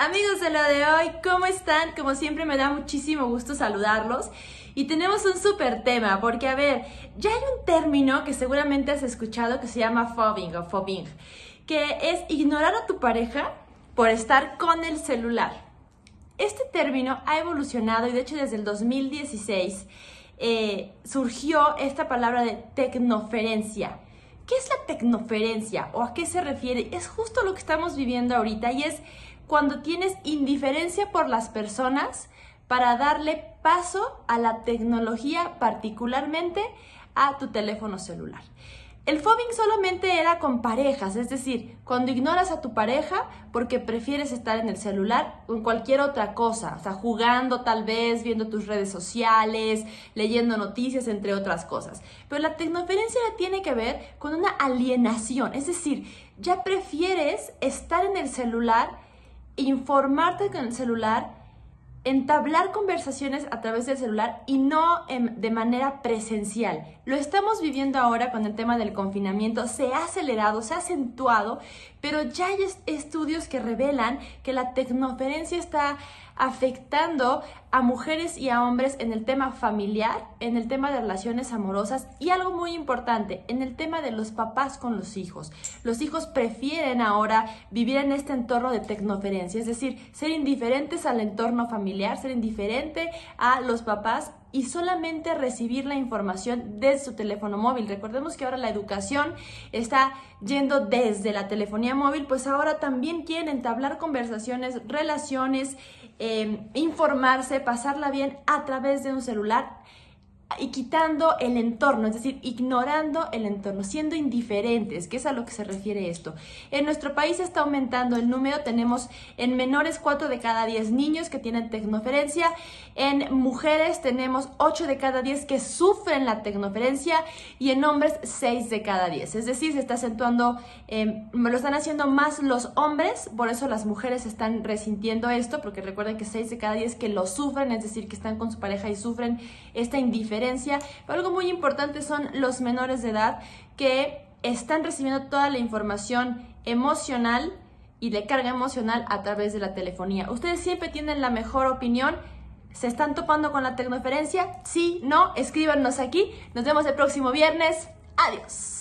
Amigos de lo de hoy, ¿cómo están? Como siempre me da muchísimo gusto saludarlos. Y tenemos un súper tema, porque a ver, ya hay un término que seguramente has escuchado que se llama fobbing o fobbing, que es ignorar a tu pareja por estar con el celular. Este término ha evolucionado y de hecho desde el 2016 eh, surgió esta palabra de tecnoferencia. ¿Qué es la tecnoferencia o a qué se refiere? Es justo lo que estamos viviendo ahorita y es cuando tienes indiferencia por las personas para darle paso a la tecnología, particularmente a tu teléfono celular. El fobbing solamente era con parejas, es decir, cuando ignoras a tu pareja porque prefieres estar en el celular o en cualquier otra cosa, o sea, jugando tal vez, viendo tus redes sociales, leyendo noticias, entre otras cosas. Pero la tecnoferencia tiene que ver con una alienación, es decir, ya prefieres estar en el celular informarte con el celular, entablar conversaciones a través del celular y no de manera presencial. Lo estamos viviendo ahora con el tema del confinamiento, se ha acelerado, se ha acentuado, pero ya hay estudios que revelan que la tecnoferencia está afectando a mujeres y a hombres en el tema familiar, en el tema de relaciones amorosas y algo muy importante, en el tema de los papás con los hijos. Los hijos prefieren ahora vivir en este entorno de tecnoferencia, es decir, ser indiferentes al entorno familiar, ser indiferente a los papás y solamente recibir la información desde su teléfono móvil. Recordemos que ahora la educación está yendo desde la telefonía móvil, pues ahora también quieren entablar conversaciones, relaciones, eh, informarse, pasarla bien a través de un celular y quitando el entorno, es decir, ignorando el entorno, siendo indiferentes, que es a lo que se refiere esto. En nuestro país está aumentando el número, tenemos en menores 4 de cada 10 niños que tienen tecnoferencia, en mujeres tenemos 8 de cada 10 que sufren la tecnoferencia y en hombres 6 de cada 10. Es decir, se está acentuando, eh, lo están haciendo más los hombres, por eso las mujeres están resintiendo esto, porque recuerden que 6 de cada 10 que lo sufren, es decir, que están con su pareja y sufren esta indiferencia pero algo muy importante son los menores de edad que están recibiendo toda la información emocional y de carga emocional a través de la telefonía. Ustedes siempre tienen la mejor opinión. ¿Se están topando con la tecnoferencia? Sí, no, escríbanos aquí. Nos vemos el próximo viernes. Adiós.